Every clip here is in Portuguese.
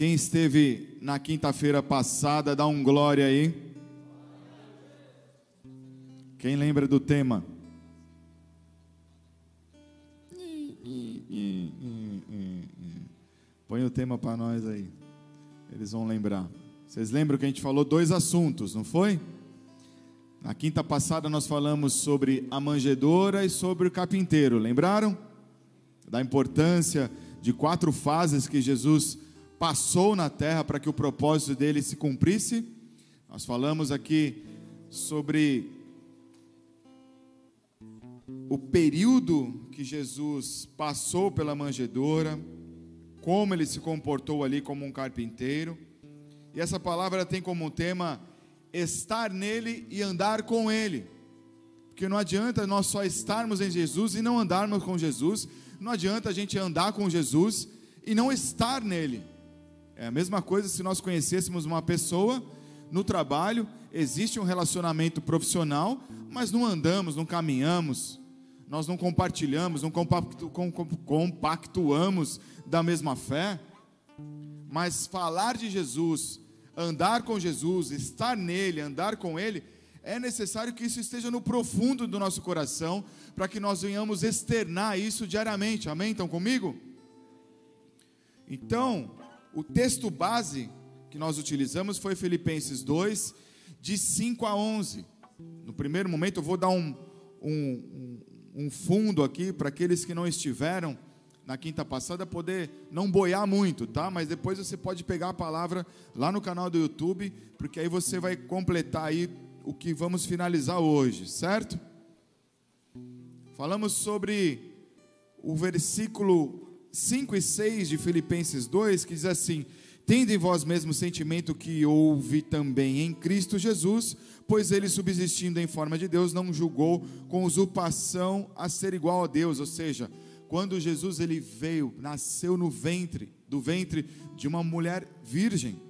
Quem esteve na quinta-feira passada, dá um glória aí. Quem lembra do tema? Põe o tema para nós aí. Eles vão lembrar. Vocês lembram que a gente falou dois assuntos, não foi? Na quinta passada nós falamos sobre a manjedoura e sobre o carpinteiro, lembraram? Da importância de quatro fases que Jesus passou na terra para que o propósito dele se cumprisse. Nós falamos aqui sobre o período que Jesus passou pela manjedoura, como ele se comportou ali como um carpinteiro. E essa palavra tem como tema estar nele e andar com ele. Porque não adianta nós só estarmos em Jesus e não andarmos com Jesus, não adianta a gente andar com Jesus e não estar nele. É a mesma coisa se nós conhecêssemos uma pessoa no trabalho, existe um relacionamento profissional, mas não andamos, não caminhamos, nós não compartilhamos, não compactu, compactuamos da mesma fé. Mas falar de Jesus, andar com Jesus, estar nele, andar com ele, é necessário que isso esteja no profundo do nosso coração, para que nós venhamos externar isso diariamente. Amém? Estão comigo? Então, o texto base que nós utilizamos foi Filipenses 2, de 5 a 11. No primeiro momento, eu vou dar um, um, um fundo aqui para aqueles que não estiveram na quinta passada poder não boiar muito, tá? Mas depois você pode pegar a palavra lá no canal do YouTube, porque aí você vai completar aí o que vamos finalizar hoje, certo? Falamos sobre o versículo 5 e 6 de Filipenses 2, que diz assim: Tende em vós mesmo o sentimento que houve também em Cristo Jesus, pois ele, subsistindo em forma de Deus, não julgou com usurpação a ser igual a Deus. Ou seja, quando Jesus ele veio, nasceu no ventre, do ventre de uma mulher virgem.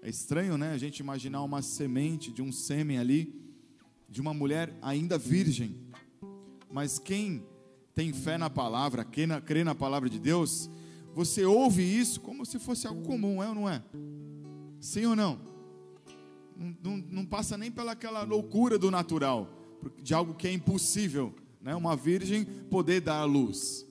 É estranho, né? A gente imaginar uma semente de um sêmen ali, de uma mulher ainda virgem. Mas quem tem fé na palavra, crê na, crê na palavra de Deus, você ouve isso como se fosse algo comum, é ou não é? Sim ou não? Não, não, não passa nem pelaquela loucura do natural, de algo que é impossível, né? Uma virgem poder dar a luz.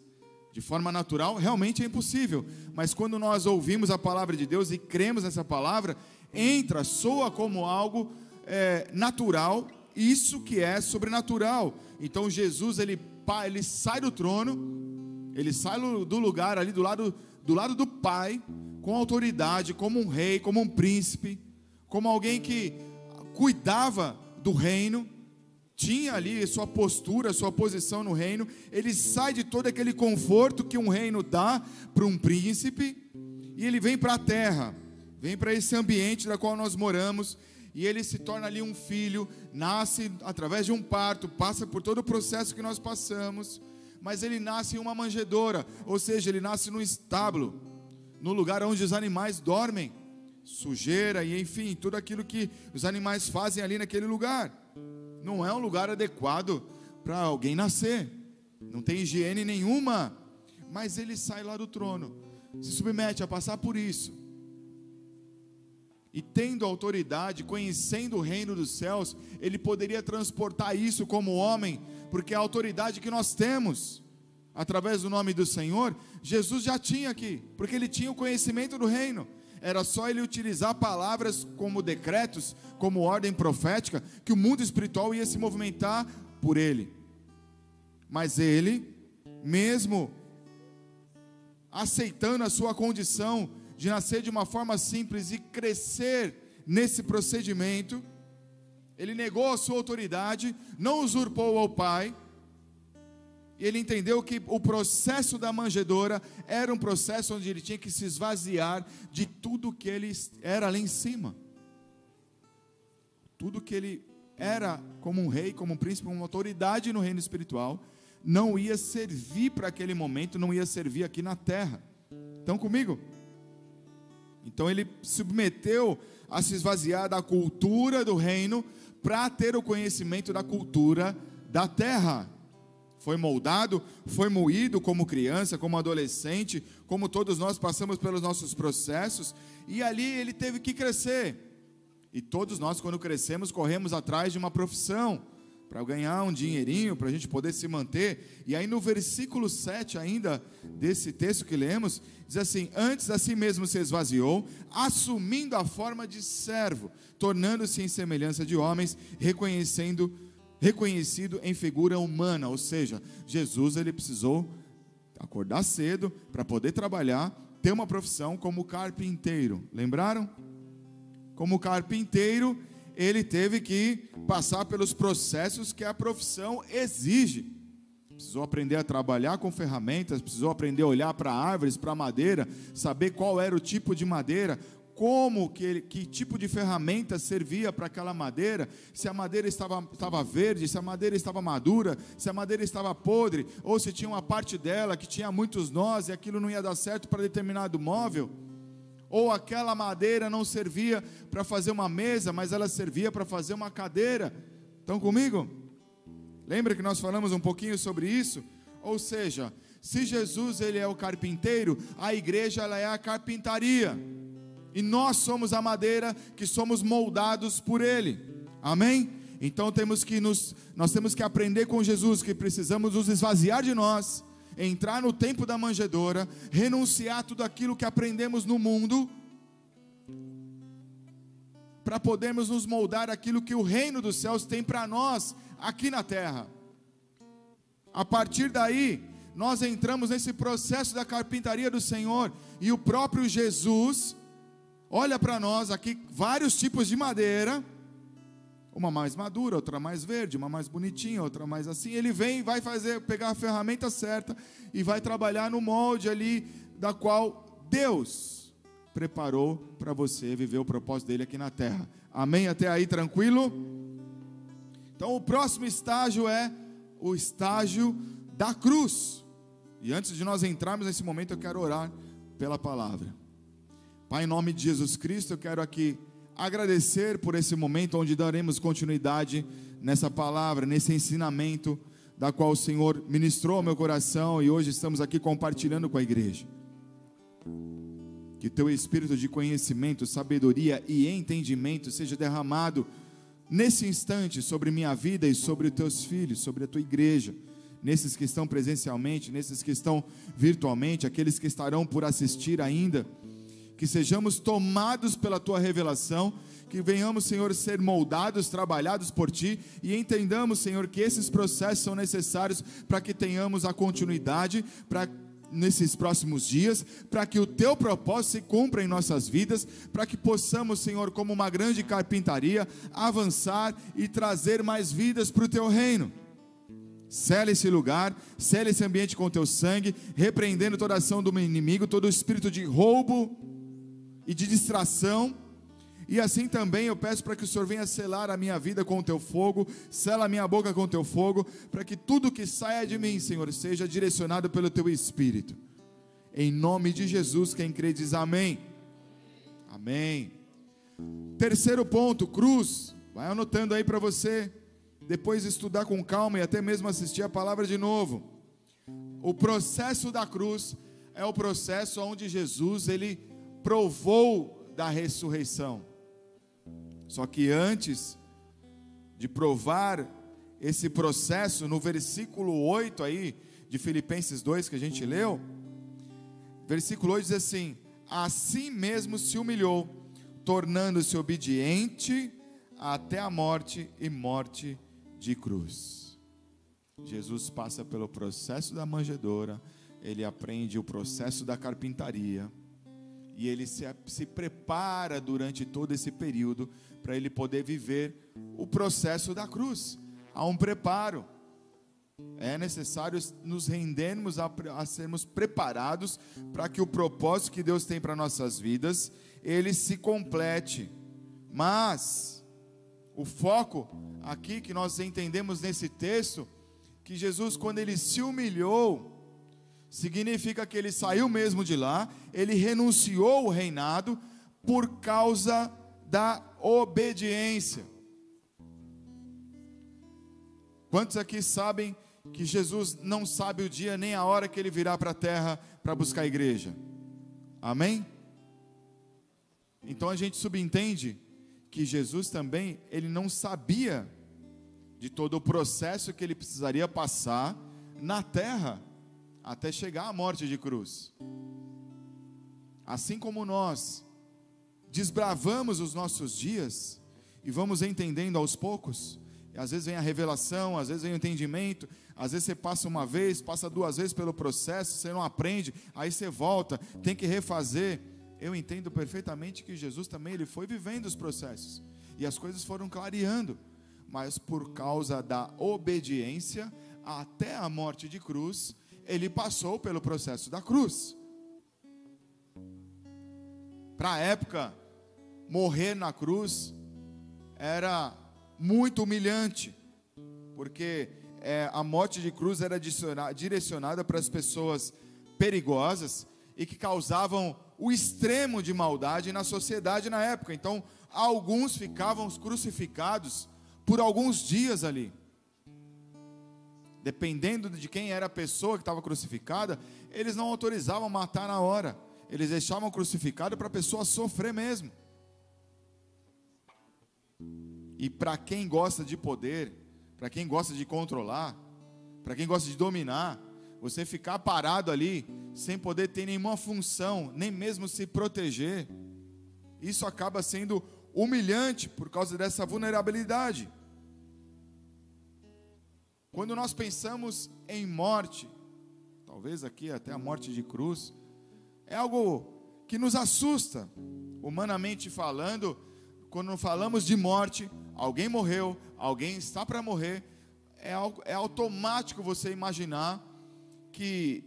De forma natural, realmente é impossível. Mas quando nós ouvimos a palavra de Deus e cremos nessa palavra, entra, soa como algo é, natural, isso que é sobrenatural. Então Jesus ele ele sai do trono, ele sai do lugar ali do lado, do lado do Pai, com autoridade, como um rei, como um príncipe, como alguém que cuidava do reino, tinha ali sua postura, sua posição no reino. Ele sai de todo aquele conforto que um reino dá para um príncipe e ele vem para a terra, vem para esse ambiente da qual nós moramos e ele se torna ali um filho, nasce através de um parto, passa por todo o processo que nós passamos, mas ele nasce em uma manjedoura, ou seja, ele nasce no estábulo, no lugar onde os animais dormem, sujeira e enfim, tudo aquilo que os animais fazem ali naquele lugar. Não é um lugar adequado para alguém nascer. Não tem higiene nenhuma, mas ele sai lá do trono, se submete a passar por isso e tendo autoridade, conhecendo o reino dos céus, ele poderia transportar isso como homem, porque a autoridade que nós temos, através do nome do Senhor, Jesus já tinha aqui, porque ele tinha o conhecimento do reino. Era só ele utilizar palavras como decretos, como ordem profética, que o mundo espiritual ia se movimentar por ele. Mas ele, mesmo aceitando a sua condição de nascer de uma forma simples e crescer nesse procedimento, ele negou a sua autoridade, não usurpou ao pai, e ele entendeu que o processo da manjedoura era um processo onde ele tinha que se esvaziar de tudo que ele era lá em cima. Tudo que ele era como um rei, como um príncipe, uma autoridade no reino espiritual, não ia servir para aquele momento, não ia servir aqui na terra. Estão comigo? Então ele submeteu a se esvaziar da cultura do reino para ter o conhecimento da cultura da terra. foi moldado, foi moído como criança, como adolescente, como todos nós passamos pelos nossos processos, e ali ele teve que crescer. E todos nós, quando crescemos, corremos atrás de uma profissão para ganhar um dinheirinho, para a gente poder se manter. E aí no versículo 7 ainda desse texto que lemos, diz assim: Antes a si mesmo se esvaziou, assumindo a forma de servo, tornando-se em semelhança de homens, reconhecendo reconhecido em figura humana, ou seja, Jesus ele precisou acordar cedo para poder trabalhar, ter uma profissão como carpinteiro. Lembraram? Como carpinteiro, ele teve que passar pelos processos que a profissão exige. Precisou aprender a trabalhar com ferramentas, precisou aprender a olhar para árvores, para madeira, saber qual era o tipo de madeira, como, que, que tipo de ferramenta servia para aquela madeira, se a madeira estava, estava verde, se a madeira estava madura, se a madeira estava podre, ou se tinha uma parte dela que tinha muitos nós e aquilo não ia dar certo para determinado móvel ou aquela madeira não servia para fazer uma mesa, mas ela servia para fazer uma cadeira. Estão comigo? Lembra que nós falamos um pouquinho sobre isso? Ou seja, se Jesus ele é o carpinteiro, a igreja ela é a carpintaria. E nós somos a madeira que somos moldados por ele. Amém? Então temos que nos nós temos que aprender com Jesus que precisamos nos esvaziar de nós entrar no tempo da manjedoura, renunciar tudo aquilo que aprendemos no mundo, para podermos nos moldar aquilo que o reino dos céus tem para nós aqui na terra. A partir daí, nós entramos nesse processo da carpintaria do Senhor e o próprio Jesus olha para nós aqui vários tipos de madeira uma mais madura, outra mais verde, uma mais bonitinha, outra mais assim. Ele vem, vai fazer, pegar a ferramenta certa e vai trabalhar no molde ali da qual Deus preparou para você viver o propósito dele aqui na terra. Amém? Até aí tranquilo? Então o próximo estágio é o estágio da cruz. E antes de nós entrarmos nesse momento, eu quero orar pela palavra. Pai, em nome de Jesus Cristo, eu quero aqui agradecer por esse momento onde daremos continuidade nessa palavra, nesse ensinamento da qual o Senhor ministrou ao meu coração e hoje estamos aqui compartilhando com a igreja. Que teu espírito de conhecimento, sabedoria e entendimento seja derramado nesse instante sobre minha vida e sobre os teus filhos, sobre a tua igreja, nesses que estão presencialmente, nesses que estão virtualmente, aqueles que estarão por assistir ainda que sejamos tomados pela tua revelação, que venhamos, Senhor, ser moldados, trabalhados por ti e entendamos, Senhor, que esses processos são necessários para que tenhamos a continuidade, para nesses próximos dias, para que o teu propósito se cumpra em nossas vidas, para que possamos, Senhor, como uma grande carpintaria, avançar e trazer mais vidas para o teu reino. Sela esse lugar, sela esse ambiente com o teu sangue, repreendendo toda ação do inimigo, todo espírito de roubo, e de distração. E assim também eu peço para que o Senhor venha selar a minha vida com o teu fogo, sela a minha boca com o teu fogo, para que tudo que saia de mim, Senhor, seja direcionado pelo teu espírito. Em nome de Jesus, quem crê diz amém. Amém. Terceiro ponto, cruz. Vai anotando aí para você depois estudar com calma e até mesmo assistir a palavra de novo. O processo da cruz é o processo onde Jesus ele provou da ressurreição. Só que antes de provar esse processo, no versículo 8 aí de Filipenses 2 que a gente leu, versículo 8 diz assim: Assim mesmo se humilhou, tornando-se obediente até a morte e morte de cruz. Jesus passa pelo processo da manjedoura, ele aprende o processo da carpintaria e ele se, se prepara durante todo esse período para ele poder viver o processo da cruz. Há um preparo. É necessário nos rendermos a, a sermos preparados para que o propósito que Deus tem para nossas vidas ele se complete. Mas o foco aqui que nós entendemos nesse texto que Jesus quando ele se humilhou significa que ele saiu mesmo de lá, ele renunciou o reinado por causa da obediência. Quantos aqui sabem que Jesus não sabe o dia nem a hora que ele virá para a terra para buscar a igreja. Amém? Então a gente subentende que Jesus também, ele não sabia de todo o processo que ele precisaria passar na terra até chegar à morte de cruz. Assim como nós desbravamos os nossos dias e vamos entendendo aos poucos, às vezes vem a revelação, às vezes vem o entendimento, às vezes você passa uma vez, passa duas vezes pelo processo, você não aprende, aí você volta, tem que refazer. Eu entendo perfeitamente que Jesus também ele foi vivendo os processos e as coisas foram clareando, mas por causa da obediência até a morte de cruz, ele passou pelo processo da cruz. Para a época, morrer na cruz era muito humilhante, porque é, a morte de cruz era direcionada para as pessoas perigosas e que causavam o extremo de maldade na sociedade na época. Então, alguns ficavam crucificados por alguns dias ali. Dependendo de quem era a pessoa que estava crucificada, eles não autorizavam matar na hora. Eles deixavam crucificado para a pessoa sofrer mesmo. E para quem gosta de poder, para quem gosta de controlar, para quem gosta de dominar, você ficar parado ali, sem poder ter nenhuma função, nem mesmo se proteger, isso acaba sendo humilhante por causa dessa vulnerabilidade. Quando nós pensamos em morte, talvez aqui até a morte de cruz, é algo que nos assusta, humanamente falando, quando falamos de morte, alguém morreu, alguém está para morrer, é, é automático você imaginar que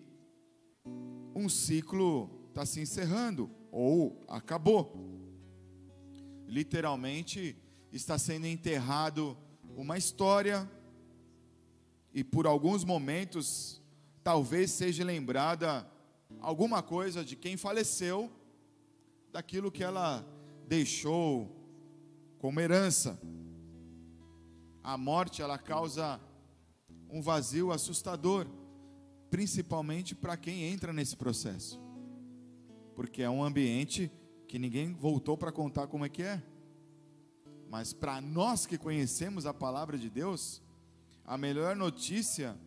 um ciclo está se encerrando ou acabou. Literalmente está sendo enterrado uma história e por alguns momentos talvez seja lembrada alguma coisa de quem faleceu, daquilo que ela deixou como herança. A morte ela causa um vazio assustador principalmente para quem entra nesse processo, porque é um ambiente que ninguém voltou para contar como é que é. Mas para nós que conhecemos a palavra de Deus, a melhor notícia,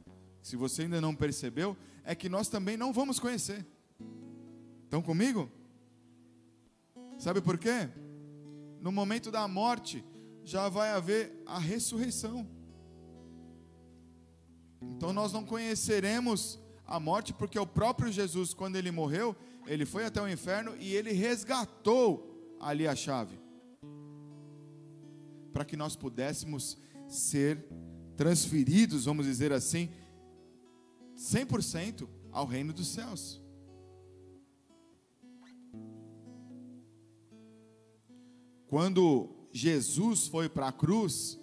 se você ainda não percebeu, é que nós também não vamos conhecer. Estão comigo? Sabe por quê? No momento da morte, já vai haver a ressurreição. Então nós não conheceremos a morte, porque o próprio Jesus, quando ele morreu, ele foi até o inferno e ele resgatou ali a chave. Para que nós pudéssemos ser transferidos, vamos dizer assim, 100% ao reino dos céus. Quando Jesus foi para a cruz,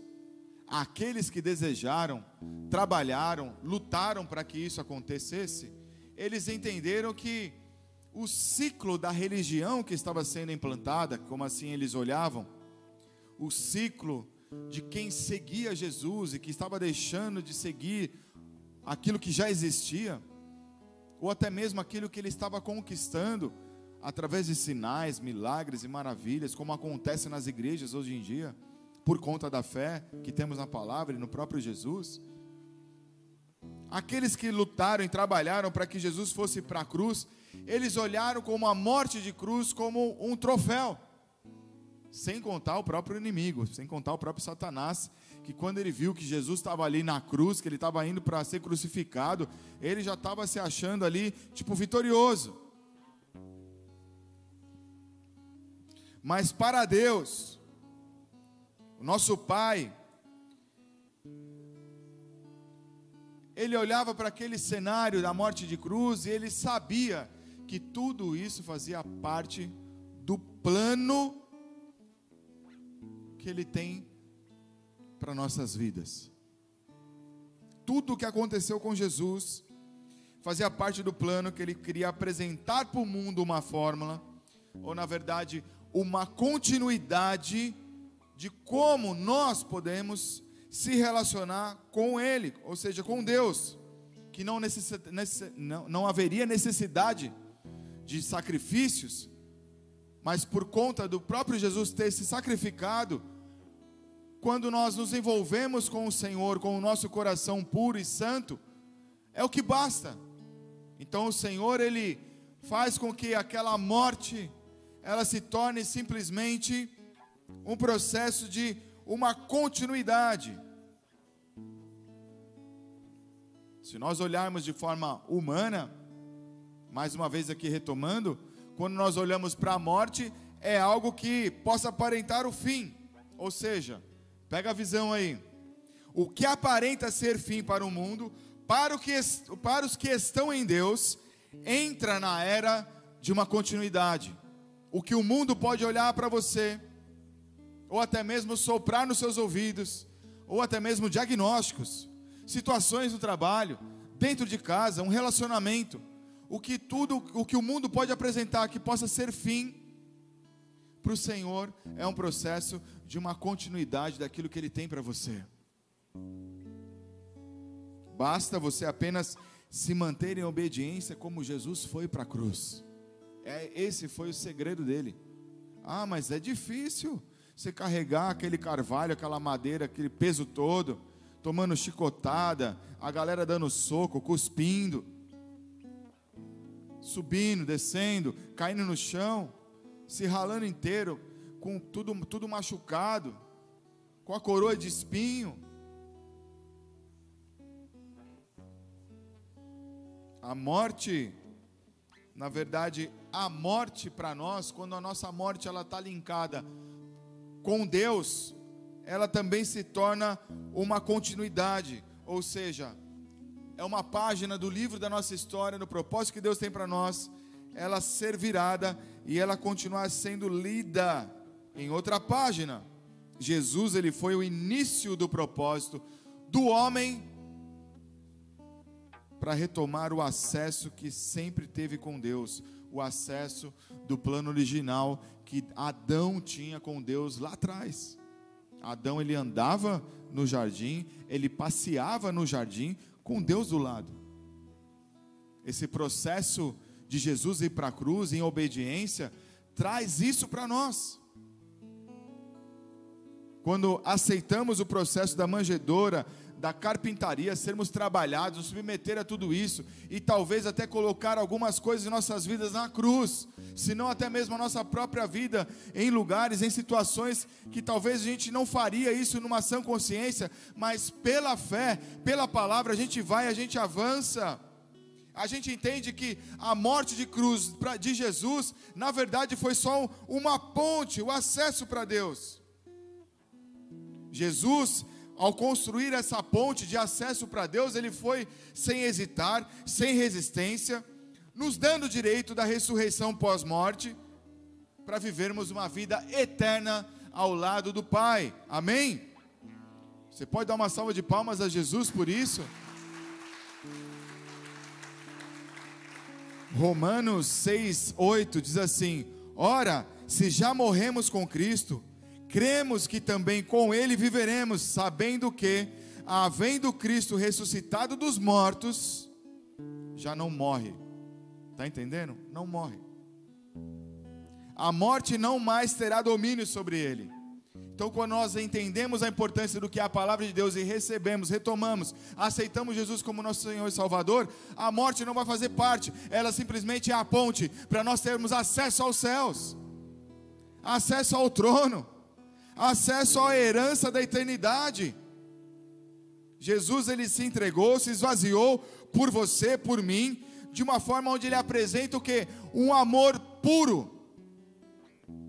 aqueles que desejaram, trabalharam, lutaram para que isso acontecesse, eles entenderam que o ciclo da religião que estava sendo implantada, como assim eles olhavam, o ciclo de quem seguia Jesus e que estava deixando de seguir aquilo que já existia, ou até mesmo aquilo que ele estava conquistando através de sinais, milagres e maravilhas, como acontece nas igrejas hoje em dia por conta da fé que temos na palavra e no próprio Jesus. Aqueles que lutaram e trabalharam para que Jesus fosse para a cruz, eles olharam como a morte de cruz como um troféu. Sem contar o próprio inimigo, sem contar o próprio Satanás, que quando ele viu que Jesus estava ali na cruz, que ele estava indo para ser crucificado, ele já estava se achando ali, tipo, vitorioso. Mas para Deus, o nosso pai, ele olhava para aquele cenário da morte de cruz e ele sabia que tudo isso fazia parte do plano que ele tem para nossas vidas. Tudo o que aconteceu com Jesus fazia parte do plano que ele queria apresentar para o mundo uma fórmula, ou na verdade, uma continuidade de como nós podemos se relacionar com Ele, ou seja, com Deus, que não, necess, não, não haveria necessidade de sacrifícios, mas por conta do próprio Jesus ter se sacrificado, quando nós nos envolvemos com o Senhor, com o nosso coração puro e santo, é o que basta. Então o Senhor, Ele faz com que aquela morte, ela se torne simplesmente um processo de uma continuidade. Se nós olharmos de forma humana, mais uma vez aqui retomando, quando nós olhamos para a morte, é algo que possa aparentar o fim. Ou seja, pega a visão aí. O que aparenta ser fim para o mundo, para, o que, para os que estão em Deus, entra na era de uma continuidade. O que o mundo pode olhar para você, ou até mesmo soprar nos seus ouvidos, ou até mesmo diagnósticos, situações no trabalho, dentro de casa, um relacionamento, o que tudo, o que o mundo pode apresentar que possa ser fim para o Senhor é um processo de uma continuidade daquilo que Ele tem para você. Basta você apenas se manter em obediência como Jesus foi para a cruz. É, esse foi o segredo dele. Ah, mas é difícil você carregar aquele carvalho, aquela madeira, aquele peso todo, tomando chicotada, a galera dando soco, cuspindo subindo, descendo, caindo no chão, se ralando inteiro, com tudo, tudo machucado, com a coroa de espinho. A morte, na verdade, a morte para nós, quando a nossa morte ela está linkada com Deus, ela também se torna uma continuidade, ou seja, é uma página do livro da nossa história, no propósito que Deus tem para nós, ela ser virada e ela continuar sendo lida em outra página. Jesus, ele foi o início do propósito do homem para retomar o acesso que sempre teve com Deus, o acesso do plano original que Adão tinha com Deus lá atrás. Adão ele andava no jardim, ele passeava no jardim, com Deus do lado. Esse processo de Jesus ir para a cruz em obediência traz isso para nós. Quando aceitamos o processo da manjedora, da carpintaria, sermos trabalhados, nos submeter a tudo isso e talvez até colocar algumas coisas em nossas vidas na cruz, se não até mesmo a nossa própria vida em lugares, em situações que talvez a gente não faria isso numa sã consciência, mas pela fé, pela palavra, a gente vai, a gente avança. A gente entende que a morte de cruz de Jesus, na verdade, foi só uma ponte, o acesso para Deus. Jesus ao construir essa ponte de acesso para Deus, ele foi sem hesitar, sem resistência, nos dando o direito da ressurreição pós-morte, para vivermos uma vida eterna ao lado do Pai. Amém? Você pode dar uma salva de palmas a Jesus por isso? Romanos 6, 8 diz assim: Ora, se já morremos com Cristo, cremos que também com ele viveremos, sabendo que, havendo Cristo ressuscitado dos mortos, já não morre. Está entendendo? Não morre. A morte não mais terá domínio sobre ele. Então, quando nós entendemos a importância do que é a palavra de Deus e recebemos, retomamos, aceitamos Jesus como nosso Senhor e Salvador, a morte não vai fazer parte, ela simplesmente é a ponte para nós termos acesso aos céus, acesso ao trono acesso à herança da eternidade. Jesus ele se entregou, se esvaziou por você, por mim, de uma forma onde ele apresenta o que? Um amor puro.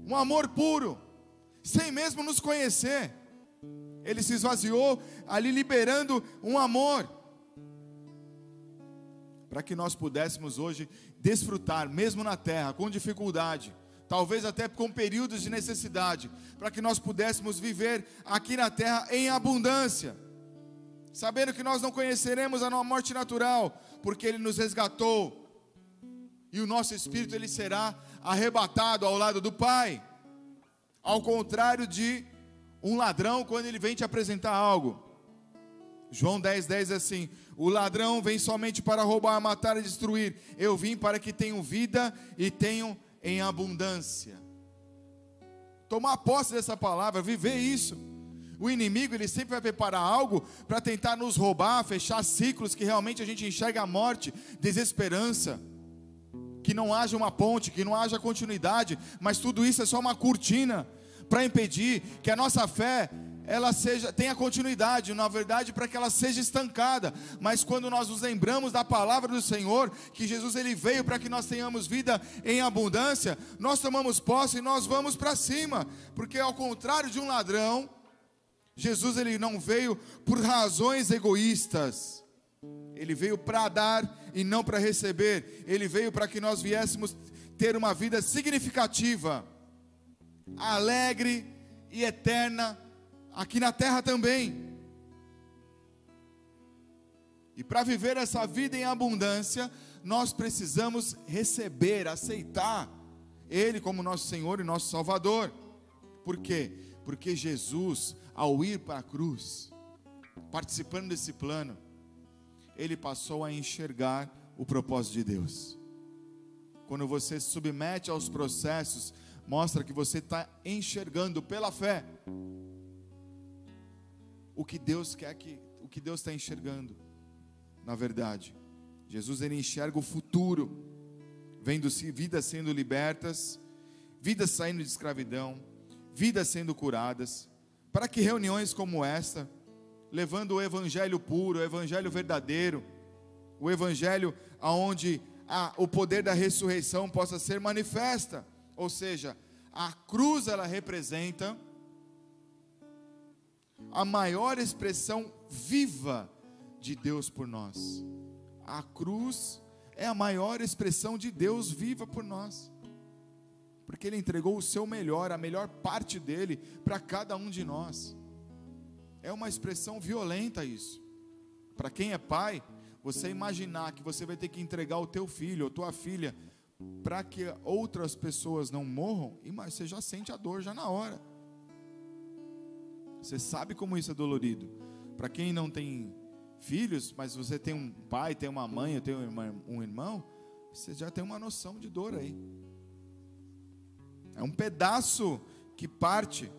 Um amor puro, sem mesmo nos conhecer. Ele se esvaziou ali liberando um amor. Para que nós pudéssemos hoje desfrutar, mesmo na terra, com dificuldade, talvez até com períodos de necessidade, para que nós pudéssemos viver aqui na terra em abundância, sabendo que nós não conheceremos a morte natural, porque Ele nos resgatou, e o nosso espírito ele será arrebatado ao lado do Pai, ao contrário de um ladrão quando ele vem te apresentar algo. João 10, 10 é assim: O ladrão vem somente para roubar, matar e destruir. Eu vim para que tenham vida e tenham em abundância. Tomar posse dessa palavra, viver isso. O inimigo, ele sempre vai preparar algo para tentar nos roubar, fechar ciclos que realmente a gente enxerga a morte, desesperança. Que não haja uma ponte, que não haja continuidade, mas tudo isso é só uma cortina para impedir que a nossa fé ela seja tenha continuidade, na verdade, para que ela seja estancada. Mas quando nós nos lembramos da palavra do Senhor, que Jesus ele veio para que nós tenhamos vida em abundância, nós tomamos posse e nós vamos para cima, porque ao contrário de um ladrão, Jesus ele não veio por razões egoístas. Ele veio para dar e não para receber. Ele veio para que nós viéssemos ter uma vida significativa, alegre e eterna aqui na terra também. E para viver essa vida em abundância, nós precisamos receber, aceitar Ele como nosso Senhor e nosso Salvador. Por quê? Porque Jesus, ao ir para a cruz, participando desse plano, ele passou a enxergar o propósito de Deus. Quando você se submete aos processos, mostra que você está enxergando pela fé o que Deus quer que, o que Deus está enxergando. Na verdade, Jesus ele enxerga o futuro, vendo vidas sendo libertas, vidas saindo de escravidão, vidas sendo curadas, para que reuniões como esta, levando o evangelho puro, o evangelho verdadeiro, o evangelho aonde a, o poder da ressurreição possa ser manifesta, ou seja, a cruz ela representa a maior expressão viva de Deus por nós. A cruz é a maior expressão de Deus viva por nós. Porque Ele entregou o seu melhor, a melhor parte dele, para cada um de nós. É uma expressão violenta isso. Para quem é pai, você imaginar que você vai ter que entregar o teu filho ou tua filha para que outras pessoas não morram, você já sente a dor já na hora. Você sabe como isso é dolorido. Para quem não tem filhos, mas você tem um pai, tem uma mãe, tem um irmão, você já tem uma noção de dor aí. É um pedaço que parte,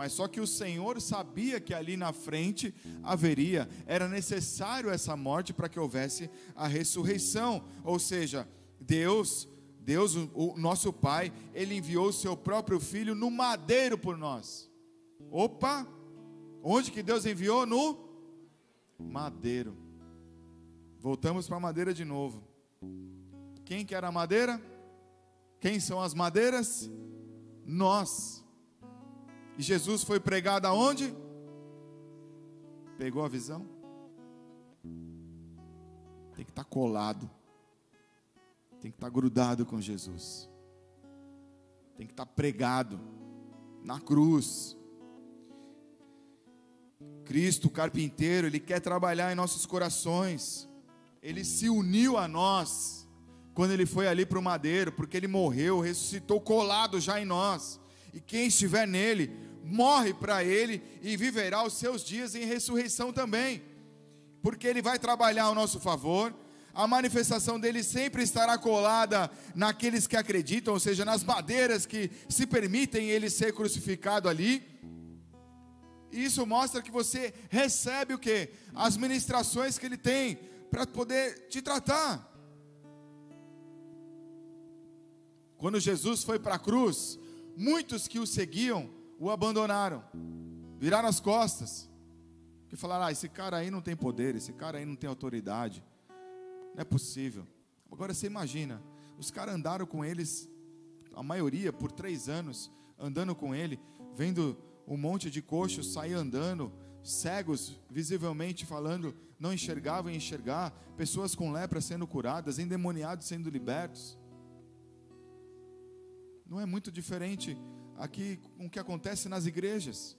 mas só que o Senhor sabia que ali na frente haveria, era necessário essa morte para que houvesse a ressurreição. Ou seja, Deus, Deus, o nosso Pai, ele enviou o seu próprio filho no madeiro por nós. Opa! Onde que Deus enviou? No madeiro. Voltamos para a madeira de novo. Quem que era a madeira? Quem são as madeiras? Nós. E Jesus foi pregado aonde? Pegou a visão? Tem que estar tá colado. Tem que estar tá grudado com Jesus. Tem que estar tá pregado na cruz. Cristo, o carpinteiro, ele quer trabalhar em nossos corações. Ele se uniu a nós quando ele foi ali para o madeiro, porque ele morreu, ressuscitou colado já em nós. E quem estiver nele, morre para ele e viverá os seus dias em ressurreição também. Porque ele vai trabalhar ao nosso favor. A manifestação dele sempre estará colada naqueles que acreditam, ou seja, nas madeiras que se permitem ele ser crucificado ali e isso mostra que você recebe o que? As ministrações que ele tem para poder te tratar. Quando Jesus foi para a cruz, muitos que o seguiam o abandonaram, viraram as costas, que falaram: ah, esse cara aí não tem poder, esse cara aí não tem autoridade, não é possível. Agora você imagina, os caras andaram com eles, a maioria por três anos, andando com ele, vendo um monte de coxos sair andando, cegos visivelmente falando, não enxergavam e enxergar, pessoas com lepra sendo curadas, endemoniados sendo libertos. Não é muito diferente aqui com o que acontece nas igrejas,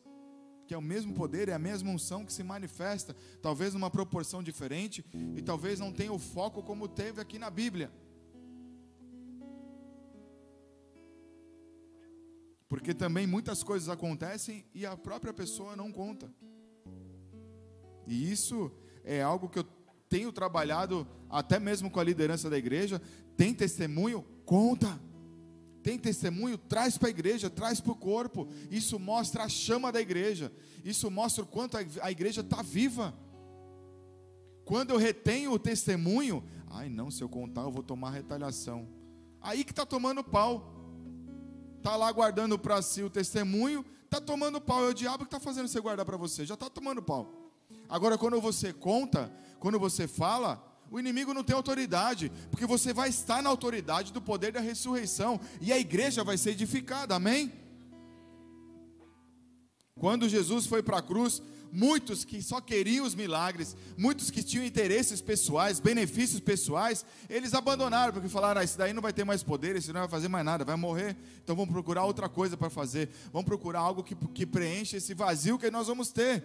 que é o mesmo poder, é a mesma unção que se manifesta, talvez numa proporção diferente e talvez não tenha o foco como teve aqui na Bíblia. Porque também muitas coisas acontecem e a própria pessoa não conta. E isso é algo que eu tenho trabalhado até mesmo com a liderança da igreja. Tem testemunho? Conta. Tem testemunho? Traz para a igreja, traz para o corpo. Isso mostra a chama da igreja. Isso mostra o quanto a igreja está viva. Quando eu retenho o testemunho, ai não, se eu contar eu vou tomar retaliação. Aí que está tomando pau. Está lá guardando para si o testemunho, está tomando pau. É o diabo que está fazendo você guardar para você, já está tomando pau. Agora, quando você conta, quando você fala, o inimigo não tem autoridade, porque você vai estar na autoridade do poder da ressurreição e a igreja vai ser edificada, amém? Quando Jesus foi para a cruz, muitos que só queriam os milagres, muitos que tinham interesses pessoais, benefícios pessoais, eles abandonaram, porque falaram: ah, esse daí não vai ter mais poder, esse não vai fazer mais nada, vai morrer, então vamos procurar outra coisa para fazer, vamos procurar algo que, que preencha esse vazio que nós vamos ter.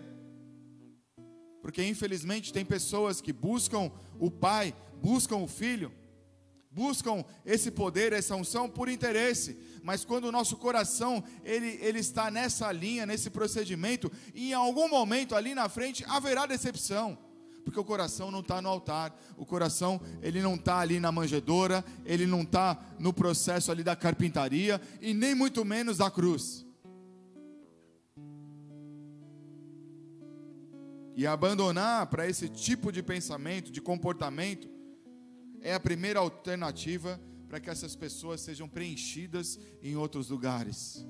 Porque infelizmente tem pessoas que buscam o pai, buscam o filho, buscam esse poder, essa unção por interesse, mas quando o nosso coração ele, ele está nessa linha, nesse procedimento, em algum momento ali na frente haverá decepção, porque o coração não está no altar, o coração ele não está ali na manjedoura, ele não está no processo ali da carpintaria e nem muito menos da cruz. E abandonar para esse tipo de pensamento, de comportamento, é a primeira alternativa para que essas pessoas sejam preenchidas em outros lugares.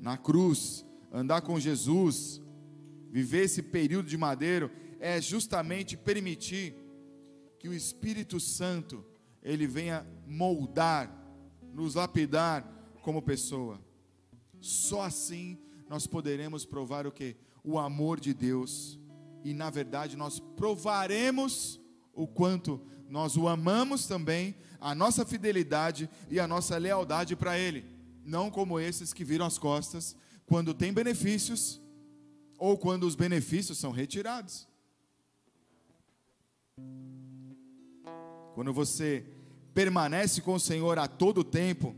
Na cruz, andar com Jesus, viver esse período de madeiro, é justamente permitir que o Espírito Santo ele venha moldar, nos lapidar como pessoa. Só assim nós poderemos provar o que? O amor de Deus. E na verdade nós provaremos o quanto nós o amamos também, a nossa fidelidade e a nossa lealdade para Ele. Não como esses que viram as costas quando tem benefícios ou quando os benefícios são retirados. Quando você permanece com o Senhor a todo tempo,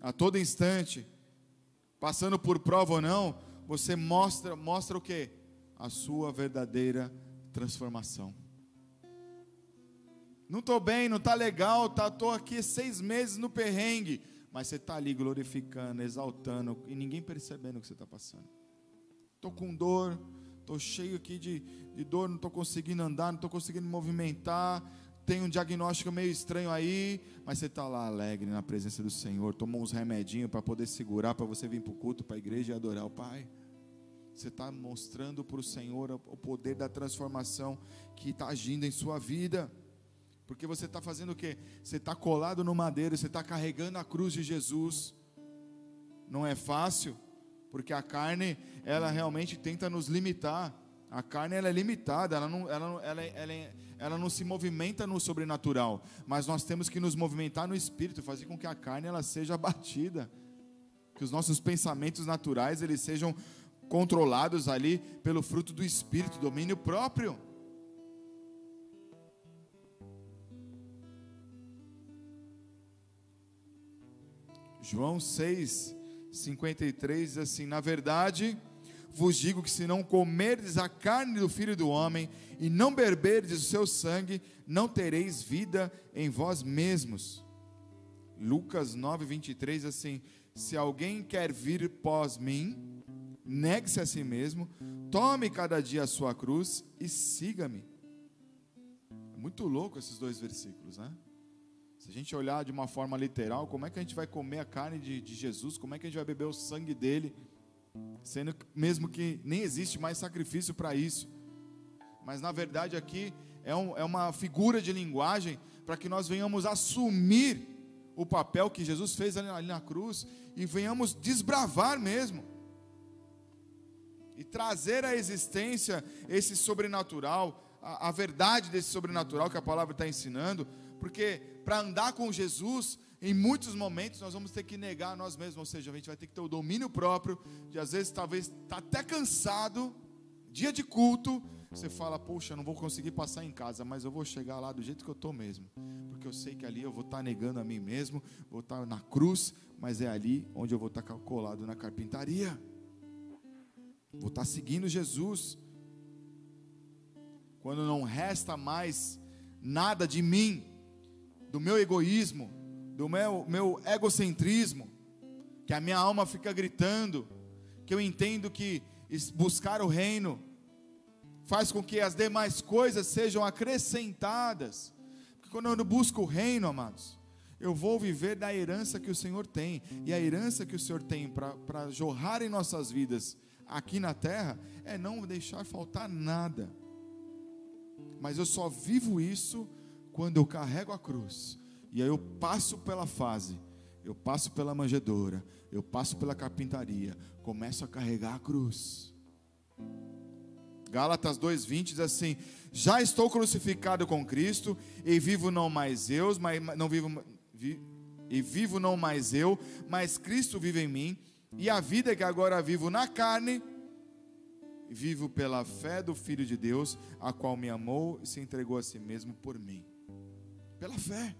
a todo instante, passando por prova ou não, você mostra, mostra o que? A sua verdadeira transformação. Não estou bem, não está legal, tá, estou aqui seis meses no perrengue, mas você está ali glorificando, exaltando, e ninguém percebendo o que você está passando. Estou com dor, estou cheio aqui de, de dor, não estou conseguindo andar, não estou conseguindo movimentar, tem um diagnóstico meio estranho aí, mas você está lá alegre na presença do Senhor, tomou uns remedinhos para poder segurar, para você vir para o culto, para a igreja e adorar o Pai. Você está mostrando para o Senhor o poder da transformação que está agindo em sua vida. Porque você está fazendo o quê? Você está colado no madeiro, você está carregando a cruz de Jesus. Não é fácil, porque a carne, ela realmente tenta nos limitar. A carne ela é limitada, ela não, ela, ela, ela, ela não se movimenta no sobrenatural, mas nós temos que nos movimentar no espírito, fazer com que a carne ela seja abatida, que os nossos pensamentos naturais eles sejam controlados ali pelo fruto do espírito, domínio próprio. João 6, 53 diz assim: Na verdade, vos digo que se não comerdes a carne do filho do homem e não beberdes o seu sangue, não tereis vida em vós mesmos. Lucas 9, 23 assim: Se alguém quer vir pós mim, negue-se a si mesmo, tome cada dia a sua cruz e siga-me. É muito louco esses dois versículos, né? Se a gente olhar de uma forma literal, como é que a gente vai comer a carne de, de Jesus? Como é que a gente vai beber o sangue dele? Sendo mesmo que nem existe mais sacrifício para isso. Mas na verdade aqui é, um, é uma figura de linguagem para que nós venhamos assumir o papel que Jesus fez ali, ali na cruz e venhamos desbravar mesmo e trazer à existência esse sobrenatural, a, a verdade desse sobrenatural que a palavra está ensinando, porque para andar com Jesus em muitos momentos nós vamos ter que negar a nós mesmos, ou seja, a gente vai ter que ter o domínio próprio, de às vezes talvez está até cansado, dia de culto, você fala, poxa, não vou conseguir passar em casa, mas eu vou chegar lá do jeito que eu estou mesmo, porque eu sei que ali eu vou estar tá negando a mim mesmo, vou estar tá na cruz, mas é ali onde eu vou estar tá colado na carpintaria. Vou estar seguindo Jesus. Quando não resta mais nada de mim, do meu egoísmo, do meu, meu egocentrismo, que a minha alma fica gritando, que eu entendo que buscar o reino faz com que as demais coisas sejam acrescentadas. Porque quando eu busco o reino, amados, eu vou viver da herança que o Senhor tem. E a herança que o Senhor tem para jorrar em nossas vidas aqui na terra é não deixar faltar nada. Mas eu só vivo isso quando eu carrego a cruz. E aí eu passo pela fase, eu passo pela manjedoura, eu passo pela carpintaria, começo a carregar a cruz. Gálatas 2:20 diz assim: Já estou crucificado com Cristo e vivo não mais eu, mas não vivo vi, e vivo não mais eu, mas Cristo vive em mim, e a vida que agora vivo na carne, vivo pela fé do Filho de Deus, a qual me amou e se entregou a si mesmo por mim. Pela fé,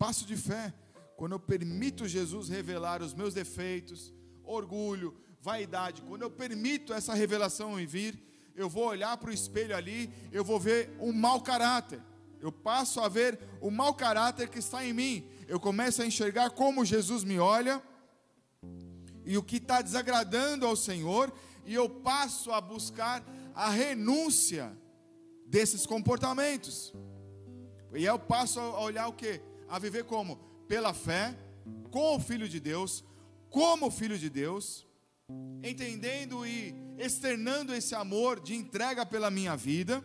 passo de fé, quando eu permito Jesus revelar os meus defeitos, orgulho, vaidade, quando eu permito essa revelação vir, eu vou olhar para o espelho ali, eu vou ver um mau caráter. Eu passo a ver o mau caráter que está em mim. Eu começo a enxergar como Jesus me olha e o que está desagradando ao Senhor, e eu passo a buscar a renúncia desses comportamentos. E eu passo a olhar o que? A viver como? Pela fé, com o Filho de Deus, como Filho de Deus, entendendo e externando esse amor de entrega pela minha vida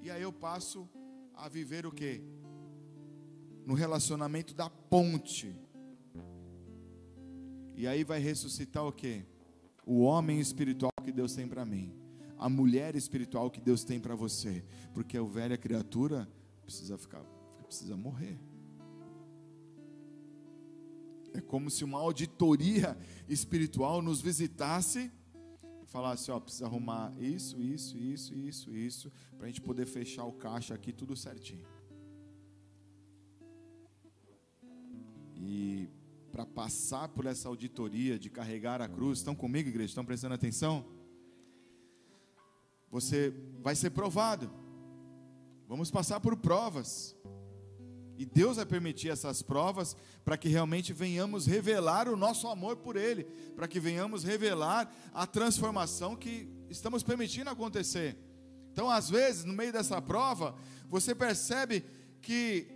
e aí eu passo a viver o que? No relacionamento da ponte. E aí vai ressuscitar o que? O homem espiritual que Deus tem para mim. A mulher espiritual que Deus tem para você. Porque a velha criatura precisa ficar, precisa morrer. É como se uma auditoria espiritual nos visitasse falasse, ó, precisa arrumar isso, isso, isso, isso, isso, para a gente poder fechar o caixa aqui tudo certinho. E para passar por essa auditoria de carregar a cruz, estão comigo, igreja? Estão prestando atenção? Você vai ser provado. Vamos passar por provas. E Deus vai permitir essas provas para que realmente venhamos revelar o nosso amor por Ele, para que venhamos revelar a transformação que estamos permitindo acontecer. Então, às vezes, no meio dessa prova, você percebe que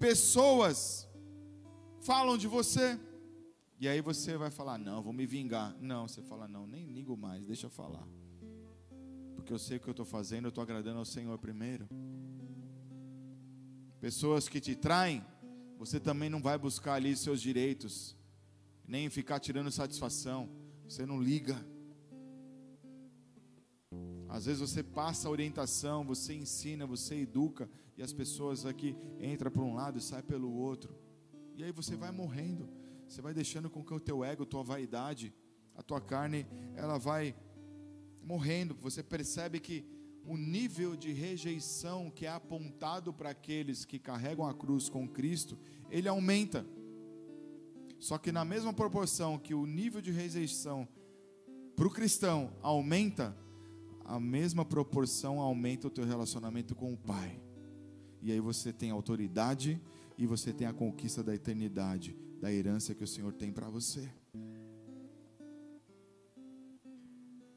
pessoas falam de você, e aí você vai falar: Não, vou me vingar. Não, você fala: Não, nem ligo mais, deixa eu falar, porque eu sei o que eu estou fazendo, eu estou agradando ao Senhor primeiro pessoas que te traem, você também não vai buscar ali seus direitos, nem ficar tirando satisfação, você não liga. Às vezes você passa a orientação, você ensina, você educa, e as pessoas aqui entram para um lado e saem pelo outro. E aí você vai morrendo, você vai deixando com que o teu ego, tua vaidade, a tua carne, ela vai morrendo. Você percebe que o nível de rejeição que é apontado para aqueles que carregam a cruz com Cristo, ele aumenta. Só que na mesma proporção que o nível de rejeição para o cristão aumenta, a mesma proporção aumenta o teu relacionamento com o Pai. E aí você tem autoridade e você tem a conquista da eternidade, da herança que o Senhor tem para você.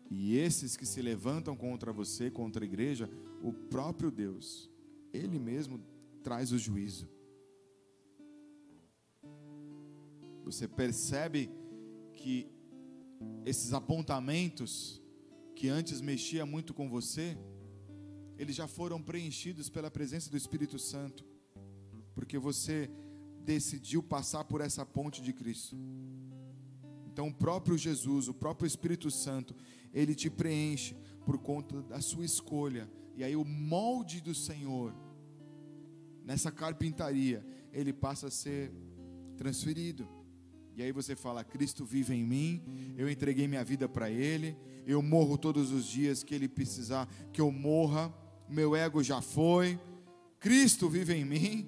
E esses que se levantam contra você, contra a igreja, o próprio Deus, Ele mesmo traz o juízo. Você percebe que esses apontamentos que antes mexia muito com você, eles já foram preenchidos pela presença do Espírito Santo, porque você decidiu passar por essa ponte de Cristo. Então, o próprio Jesus, o próprio Espírito Santo, ele te preenche por conta da sua escolha. E aí o molde do Senhor nessa carpintaria, ele passa a ser transferido. E aí você fala: Cristo vive em mim, eu entreguei minha vida para Ele, eu morro todos os dias que Ele precisar que eu morra, meu ego já foi, Cristo vive em mim,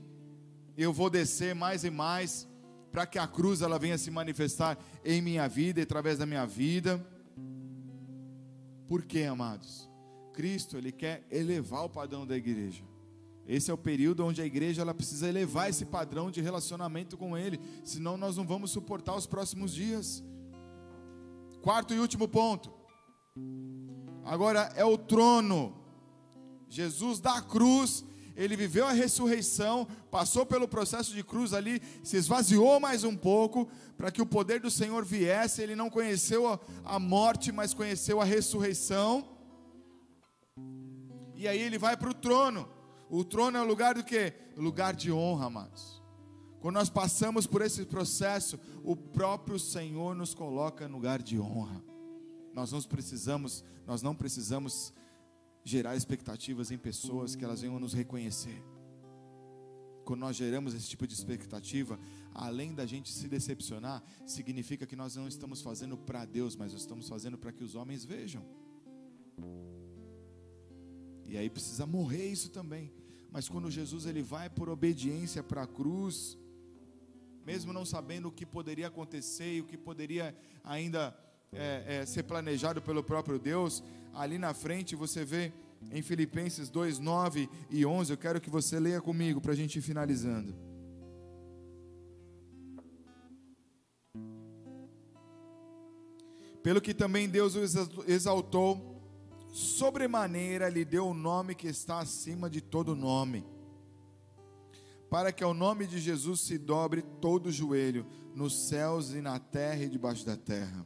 eu vou descer mais e mais para que a cruz ela venha se manifestar em minha vida, através da minha vida. Por quê, amados? Cristo, ele quer elevar o padrão da igreja. Esse é o período onde a igreja ela precisa elevar esse padrão de relacionamento com ele, senão nós não vamos suportar os próximos dias. Quarto e último ponto. Agora é o trono. Jesus da cruz, ele viveu a ressurreição, passou pelo processo de cruz ali, se esvaziou mais um pouco, para que o poder do Senhor viesse. Ele não conheceu a morte, mas conheceu a ressurreição. E aí ele vai para o trono. O trono é o lugar do que? Lugar de honra, amados. Quando nós passamos por esse processo, o próprio Senhor nos coloca no lugar de honra. Nós não precisamos, nós não precisamos gerar expectativas em pessoas que elas venham nos reconhecer. Quando nós geramos esse tipo de expectativa, além da gente se decepcionar, significa que nós não estamos fazendo para Deus, mas estamos fazendo para que os homens vejam. E aí precisa morrer isso também. Mas quando Jesus ele vai por obediência para a cruz, mesmo não sabendo o que poderia acontecer e o que poderia ainda é, é, ser planejado pelo próprio Deus, ali na frente você vê em Filipenses 2, 9 e 11. Eu quero que você leia comigo para a gente ir finalizando. Pelo que também Deus o exaltou sobremaneira lhe deu o nome que está acima de todo nome, para que ao nome de Jesus se dobre todo o joelho, nos céus e na terra e debaixo da terra,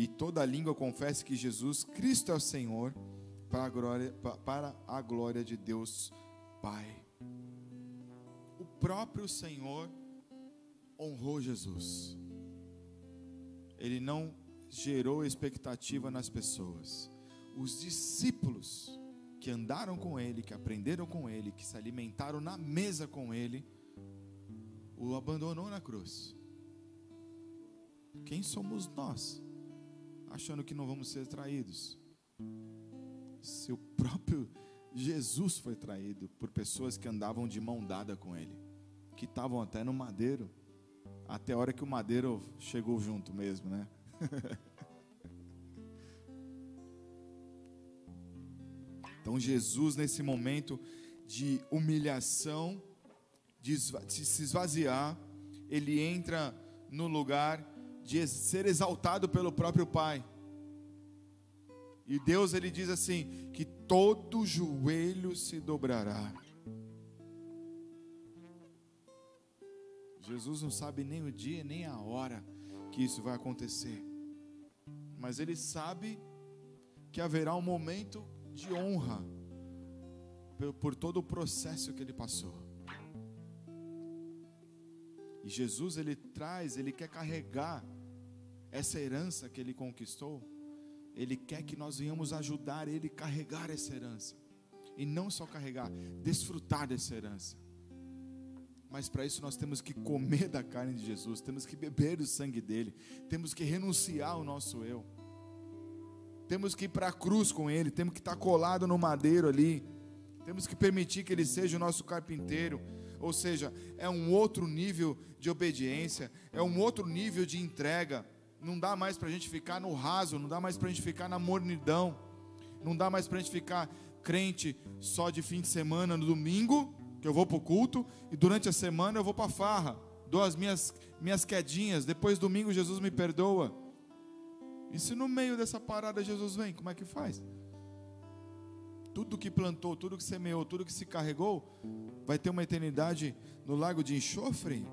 e toda língua confesse que Jesus Cristo é o Senhor, para a glória, para a glória de Deus Pai. O próprio Senhor honrou Jesus. Ele não gerou expectativa nas pessoas os discípulos que andaram com ele, que aprenderam com ele, que se alimentaram na mesa com ele, o abandonou na cruz. Quem somos nós? Achando que não vamos ser traídos. Se o próprio Jesus foi traído por pessoas que andavam de mão dada com ele, que estavam até no madeiro, até a hora que o madeiro chegou junto mesmo, né? Então, Jesus, nesse momento de humilhação, de se esvaziar, ele entra no lugar de ser exaltado pelo próprio Pai. E Deus ele diz assim: que todo joelho se dobrará. Jesus não sabe nem o dia nem a hora que isso vai acontecer, mas ele sabe que haverá um momento de honra por, todo o processo que ele passou. E Jesus ele traz, ele quer carregar essa herança que ele conquistou. Ele quer que nós venhamos ajudar ele a carregar essa herança. E não só carregar, desfrutar dessa herança. Mas para isso nós temos que comer da carne de Jesus, temos que beber do sangue dele, temos que renunciar ao nosso eu temos que ir para a cruz com Ele, temos que estar colado no madeiro ali, temos que permitir que Ele seja o nosso carpinteiro. Ou seja, é um outro nível de obediência, é um outro nível de entrega. Não dá mais para a gente ficar no raso, não dá mais para a gente ficar na mornidão, não dá mais para a gente ficar crente só de fim de semana, no domingo, que eu vou para o culto, e durante a semana eu vou para a farra, dou as minhas, minhas quedinhas, depois domingo Jesus me perdoa. E se no meio dessa parada Jesus vem, como é que faz? Tudo que plantou, tudo que semeou, tudo que se carregou, vai ter uma eternidade no lago de enxofre?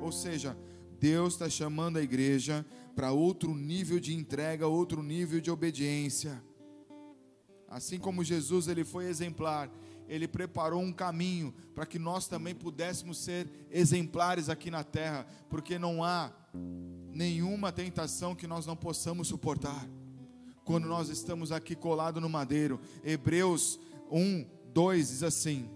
Ou seja, Deus está chamando a igreja para outro nível de entrega, outro nível de obediência. Assim como Jesus ele foi exemplar, ele preparou um caminho para que nós também pudéssemos ser exemplares aqui na terra, porque não há nenhuma tentação que nós não possamos suportar. Quando nós estamos aqui colado no madeiro, Hebreus 1, 2 diz assim: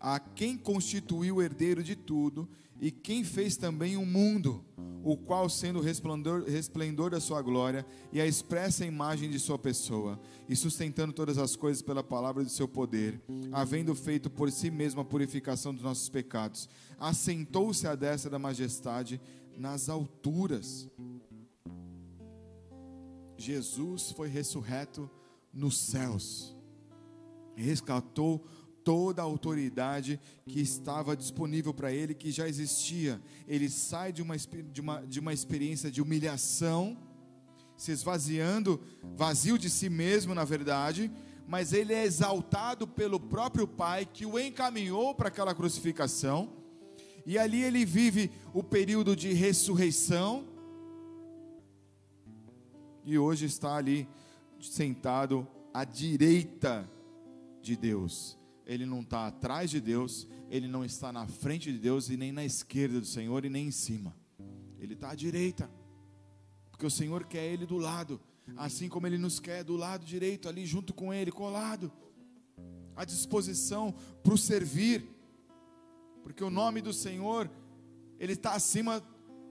A quem constituiu o herdeiro de tudo e quem fez também o mundo, o qual, sendo o resplendor, resplendor da sua glória e a expressa imagem de sua pessoa, e sustentando todas as coisas pela palavra do seu poder, havendo feito por si mesmo a purificação dos nossos pecados, assentou-se à destra da majestade nas alturas. Jesus foi ressurreto nos céus, resgatou toda a autoridade que estava disponível para ele, que já existia. Ele sai de uma, de, uma, de uma experiência de humilhação, se esvaziando, vazio de si mesmo, na verdade, mas ele é exaltado pelo próprio Pai que o encaminhou para aquela crucificação. E ali ele vive o período de ressurreição. E hoje está ali sentado à direita de Deus. Ele não está atrás de Deus, ele não está na frente de Deus e nem na esquerda do Senhor e nem em cima. Ele está à direita, porque o Senhor quer ele do lado assim como Ele nos quer do lado direito, ali junto com Ele, colado, à disposição para o servir, porque o nome do Senhor, Ele está acima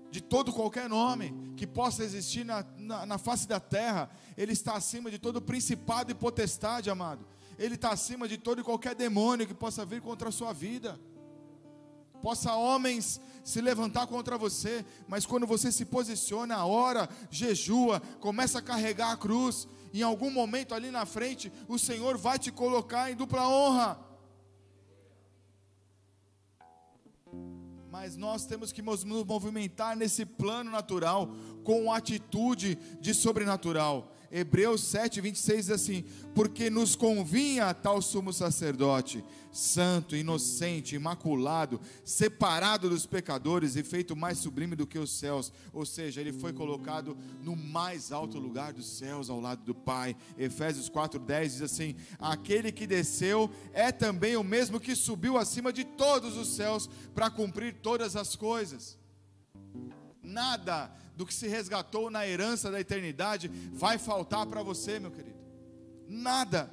de todo qualquer nome que possa existir na, na, na face da terra, Ele está acima de todo principado e potestade, amado, Ele está acima de todo e qualquer demônio que possa vir contra a sua vida possa homens se levantar contra você, mas quando você se posiciona, ora, jejua, começa a carregar a cruz, em algum momento ali na frente, o Senhor vai te colocar em dupla honra. Mas nós temos que nos movimentar nesse plano natural, com atitude de sobrenatural. Hebreus 7, 26 diz assim: Porque nos convinha tal sumo sacerdote, santo, inocente, imaculado, separado dos pecadores e feito mais sublime do que os céus. Ou seja, ele foi colocado no mais alto lugar dos céus, ao lado do Pai. Efésios 4, 10 diz assim: Aquele que desceu é também o mesmo que subiu acima de todos os céus para cumprir todas as coisas. Nada do que se resgatou na herança da eternidade vai faltar para você, meu querido. Nada.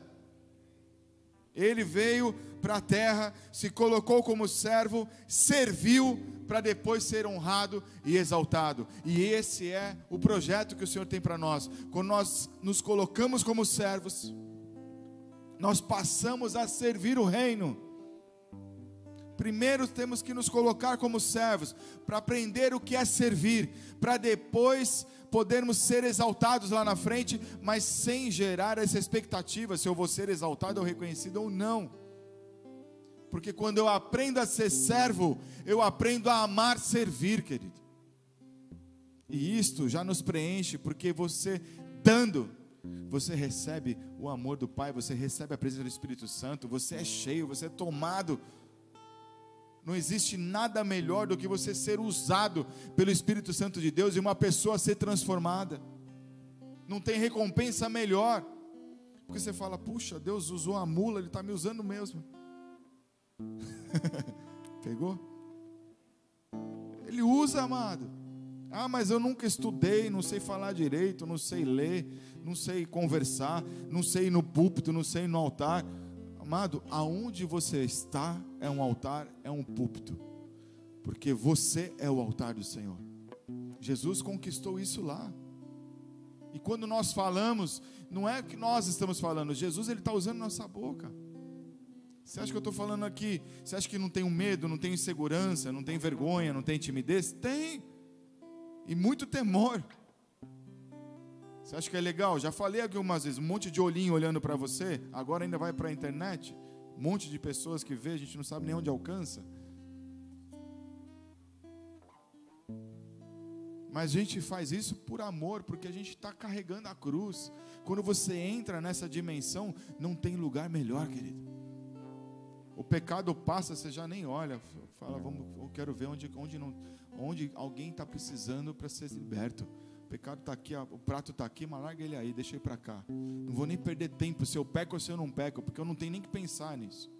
Ele veio para a terra, se colocou como servo, serviu para depois ser honrado e exaltado. E esse é o projeto que o Senhor tem para nós. Quando nós nos colocamos como servos, nós passamos a servir o reino. Primeiro temos que nos colocar como servos, para aprender o que é servir, para depois podermos ser exaltados lá na frente, mas sem gerar essa expectativa se eu vou ser exaltado ou reconhecido ou não. Porque quando eu aprendo a ser servo, eu aprendo a amar servir, querido. E isto já nos preenche, porque você dando, você recebe o amor do Pai, você recebe a presença do Espírito Santo, você é cheio, você é tomado não existe nada melhor do que você ser usado pelo Espírito Santo de Deus e uma pessoa ser transformada. Não tem recompensa melhor. Porque você fala, puxa, Deus usou a mula, Ele está me usando mesmo. Pegou? Ele usa, amado. Ah, mas eu nunca estudei, não sei falar direito, não sei ler, não sei conversar, não sei ir no púlpito, não sei ir no altar. Amado, aonde você está é um altar, é um púlpito, porque você é o altar do Senhor. Jesus conquistou isso lá. E quando nós falamos, não é que nós estamos falando, Jesus ele está usando nossa boca. Você acha que eu estou falando aqui? Você acha que não tenho medo, não tenho insegurança, não tenho vergonha, não tenho timidez? Tem. E muito temor. Você acha que é legal? Já falei algumas vezes, um monte de olhinho olhando para você, agora ainda vai para a internet, um monte de pessoas que vê, a gente não sabe nem onde alcança. Mas a gente faz isso por amor, porque a gente está carregando a cruz. Quando você entra nessa dimensão, não tem lugar melhor, querido. O pecado passa, você já nem olha, fala, vamos, eu quero ver onde, onde, não, onde alguém está precisando para ser liberto pecado está aqui, o prato está aqui, mas larga ele aí, deixa ele para cá. Não vou nem perder tempo se eu peco ou se eu não peco, porque eu não tenho nem que pensar nisso.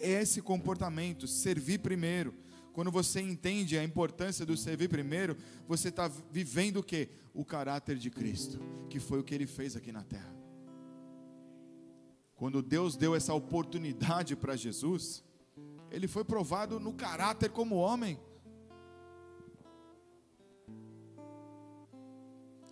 Esse comportamento, servir primeiro. Quando você entende a importância do servir primeiro, você está vivendo o que? O caráter de Cristo, que foi o que ele fez aqui na terra. Quando Deus deu essa oportunidade para Jesus, ele foi provado no caráter como homem.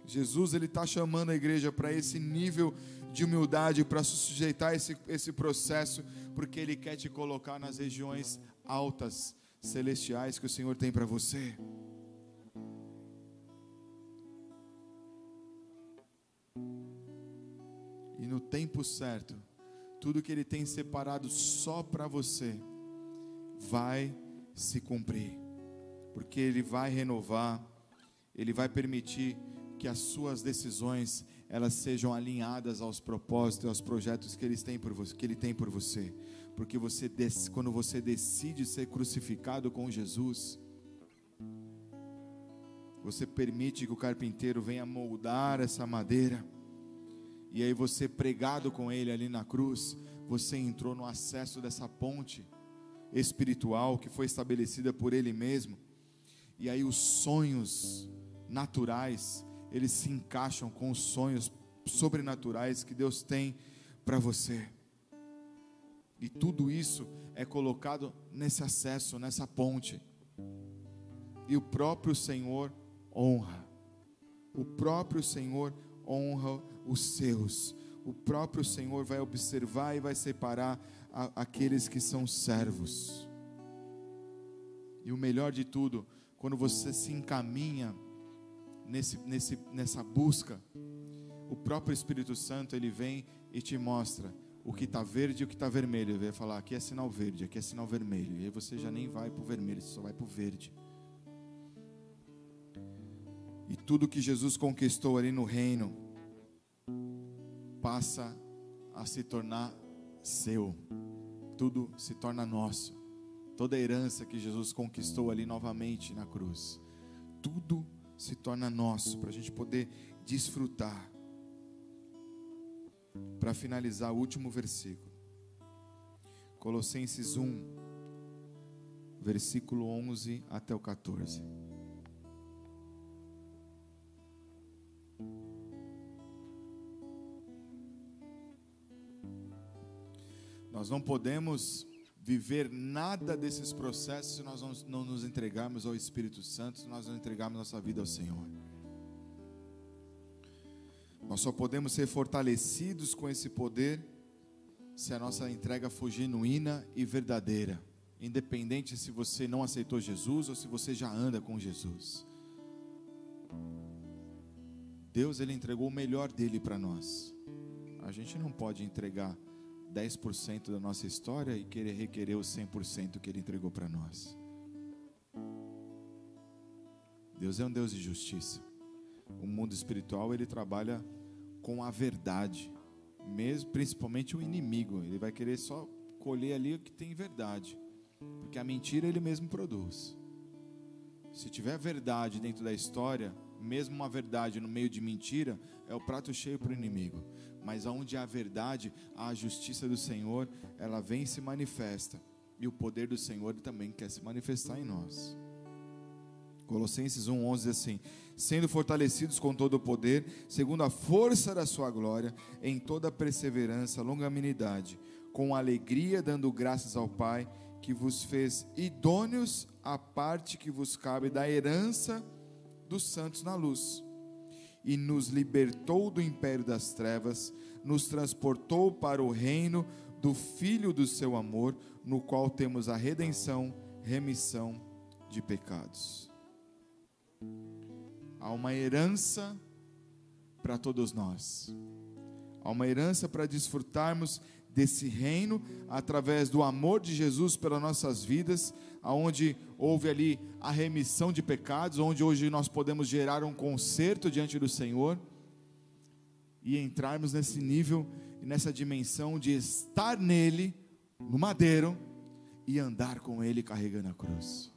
Jesus ele está chamando a igreja para esse nível de humildade, para sujeitar esse, esse processo, porque ele quer te colocar nas regiões altas, celestiais que o Senhor tem para você. E no tempo certo, tudo que ele tem separado só para você vai se cumprir, porque ele vai renovar, ele vai permitir que as suas decisões elas sejam alinhadas aos propósitos, aos projetos que, eles têm por você, que Ele tem por você, porque você quando você decide ser crucificado com Jesus, você permite que o carpinteiro venha moldar essa madeira, e aí você pregado com ele ali na cruz, você entrou no acesso dessa ponte espiritual que foi estabelecida por ele mesmo, e aí os sonhos naturais, eles se encaixam com os sonhos sobrenaturais que Deus tem para você. E tudo isso é colocado nesse acesso, nessa ponte. E o próprio Senhor honra. O próprio Senhor honra os seus. O próprio Senhor vai observar e vai separar a, aqueles que são servos. E o melhor de tudo, quando você se encaminha nesse, nesse, nessa busca, o próprio Espírito Santo ele vem e te mostra o que está verde e o que está vermelho. Ele vai falar: aqui é sinal verde, aqui é sinal vermelho. E aí você já nem vai para o vermelho, você só vai para o verde. E tudo que Jesus conquistou ali no reino passa a se tornar seu. Tudo se torna nosso. Toda a herança que Jesus conquistou ali novamente na cruz, tudo se torna nosso para a gente poder desfrutar. Para finalizar, o último versículo, Colossenses 1, versículo 11 até o 14. Nós não podemos viver nada desses processos se nós não, nos entregarmos ao Espírito Santo, se nós não entregarmos nossa vida ao Senhor. Nós só podemos ser fortalecidos com esse poder se a nossa entrega for genuína e verdadeira, independente se você não aceitou Jesus ou se você já anda com Jesus. Deus ele entregou o melhor dele para nós. A gente não pode entregar 10% da nossa história e querer requerer os 100% que Ele entregou para nós. Deus é um Deus de justiça. O mundo espiritual ele trabalha com a verdade, mesmo principalmente o inimigo. Ele vai querer só colher ali o que tem verdade, porque a mentira ele mesmo produz. Se tiver verdade dentro da história, mesmo uma verdade no meio de mentira, é o prato cheio para o inimigo. Mas onde há verdade, a justiça do Senhor, ela vem e se manifesta. E o poder do Senhor também quer se manifestar em nós. Colossenses 1:11 diz assim: sendo fortalecidos com todo o poder, segundo a força da sua glória, em toda perseverança, longanimidade, com alegria dando graças ao Pai, que vos fez idôneos à parte que vos cabe da herança dos santos na luz, e nos libertou do império das trevas, nos transportou para o reino do Filho do seu amor, no qual temos a redenção, remissão de pecados. Há uma herança para todos nós. Há uma herança para desfrutarmos desse reino através do amor de Jesus pelas nossas vidas, aonde houve ali a remissão de pecados, onde hoje nós podemos gerar um conserto diante do Senhor e entrarmos nesse nível e nessa dimensão de estar nele, no madeiro, e andar com ele carregando a cruz.